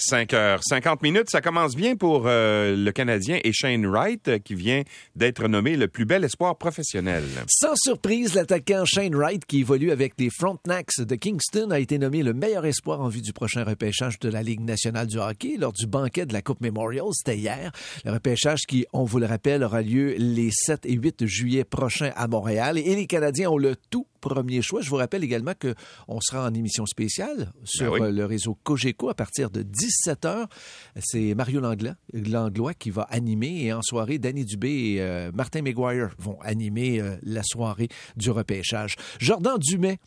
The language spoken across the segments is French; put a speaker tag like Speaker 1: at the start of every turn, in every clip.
Speaker 1: 5 heures 50 minutes, ça commence bien pour euh, le Canadien et Shane Wright euh, qui vient d'être nommé le plus bel espoir professionnel.
Speaker 2: Sans surprise, l'attaquant Shane Wright qui évolue avec les Frontenacs de Kingston a été nommé le meilleur espoir en vue du prochain repêchage de la Ligue nationale du hockey lors du banquet de la Coupe Memorial. C'était hier. Le repêchage qui, on vous le rappelle, aura lieu les 7 et 8 juillet prochains à Montréal et les Canadiens ont le tout premier choix. Je vous rappelle également qu'on sera en émission spéciale sur
Speaker 1: Ben oui.
Speaker 2: euh, le réseau Cogeco à partir de 17 h. C'est Mario Langlois, Langlois qui va animer et en soirée, Danny Dubé et euh, Martin McGuire vont animer euh, la soirée du repêchage. Jordan Dumais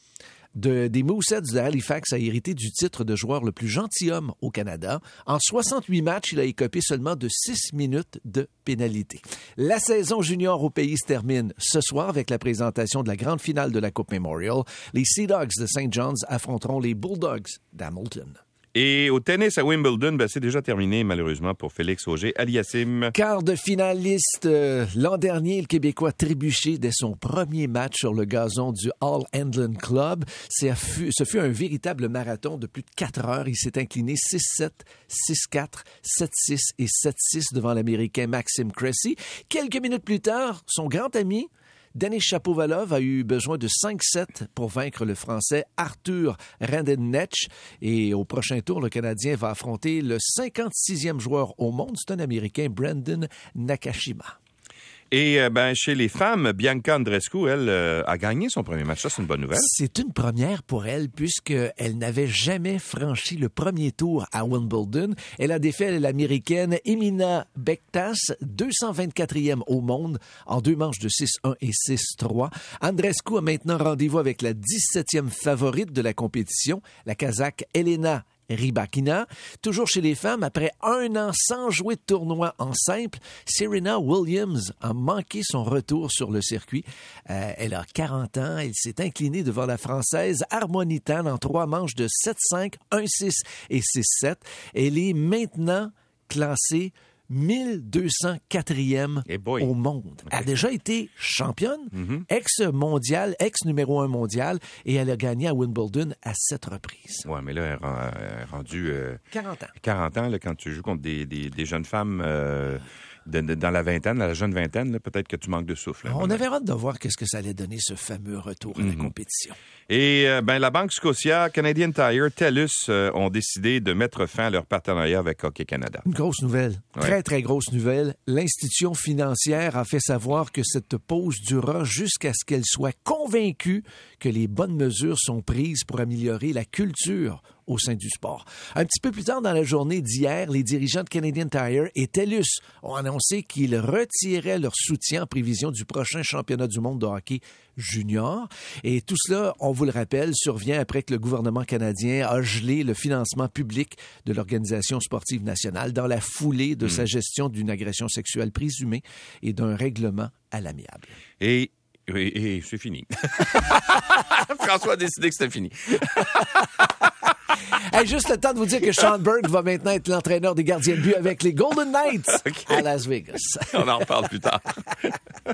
Speaker 2: de, des Mooseheads de Halifax a hérité du titre de joueur le plus gentilhomme au Canada. En 68 matchs, il a écopé seulement de 6 minutes de pénalité. La saison junior au pays se termine ce soir avec la présentation de la grande finale de la Coupe Memorial. Les Sea Dogs de St. John's affronteront les Bulldogs d'Hamilton.
Speaker 1: Et au tennis à Wimbledon, ben, c'est déjà terminé malheureusement pour Félix Auger-Aliassime.
Speaker 2: Quart de finaliste euh, l'an dernier, le Québécois trébuché dès son premier match sur le gazon du All England Club. Fut- Ce fut un véritable marathon de plus de 4 heures. Il s'est incliné 6-7, 6-4, 7-6 et 7-6 devant l'Américain Maxime Cressy. Quelques minutes plus tard, son grand ami, Denis Chapovalov a eu besoin de 5-7 pour vaincre le Français Arthur Randenetch. Et au prochain tour, le Canadien va affronter le 56e joueur au monde, c'est un Américain, Brandon Nakashima.
Speaker 1: Et euh, ben, chez les femmes, Bianca Andreescu, elle, euh, a gagné son premier match. Ça, c'est une bonne nouvelle.
Speaker 2: C'est une première pour elle puisqu'elle n'avait jamais franchi le premier tour à Wimbledon. Elle a défait l'Américaine Emina Bektas, 224e au monde, en deux manches de 6-1 et 6-3. Andrescu a maintenant rendez-vous avec la 17e favorite de la compétition, la Kazakh Elena Rybakina. Toujours chez les femmes, après un an sans jouer de tournoi en simple, Serena Williams a manqué son retour sur le circuit. Euh, elle a 40 ans. Elle s'est inclinée devant la Française Harmonitan en trois manches de 7-5, 1-6 et 6-7. Elle est maintenant classée 1204e
Speaker 1: Eh
Speaker 2: au monde. Elle a déjà été championne,
Speaker 1: Mm-hmm.
Speaker 2: ex-mondiale, ex-numéro un mondial, et elle a gagné à Wimbledon à sept reprises.
Speaker 1: Ouais, mais là, elle est elle est rendue euh,
Speaker 2: 40 ans.
Speaker 1: 40 ans là, quand tu joues contre des, des, des jeunes femmes euh, de- de- dans la vingtaine, dans la jeune vingtaine, peut-être que tu manques de souffle.
Speaker 2: On avait hâte de voir qu'est-ce que ça allait donner ce fameux retour à la compétition.
Speaker 1: Et euh, ben, la Banque Scotia, Canadian Tire, TELUS euh, ont décidé de mettre fin à leur partenariat avec Hockey Canada.
Speaker 2: Une grosse nouvelle,
Speaker 1: Ouais.
Speaker 2: très très grosse nouvelle. L'institution financière a fait savoir que cette pause durera jusqu'à ce qu'elle soit convaincue que les bonnes mesures sont prises pour améliorer la culture au sein du sport. Un petit peu plus tard dans la journée d'hier, les dirigeants de Canadian Tire et TELUS ont annoncé qu'ils retiraient leur soutien en prévision du prochain championnat du monde de hockey junior. Et tout cela, on vous le rappelle, survient après que le gouvernement canadien a gelé le financement public de l'Organisation sportive nationale dans la foulée de sa gestion d'une agression sexuelle présumée et d'un règlement à l'amiable.
Speaker 1: Et c'est fini. François a décidé que c'était fini.
Speaker 2: Hey, juste le temps de vous dire que Sean Berg va maintenant être l'entraîneur des gardiens de but avec les Golden Knights à Las Vegas.
Speaker 1: On en reparle plus tard.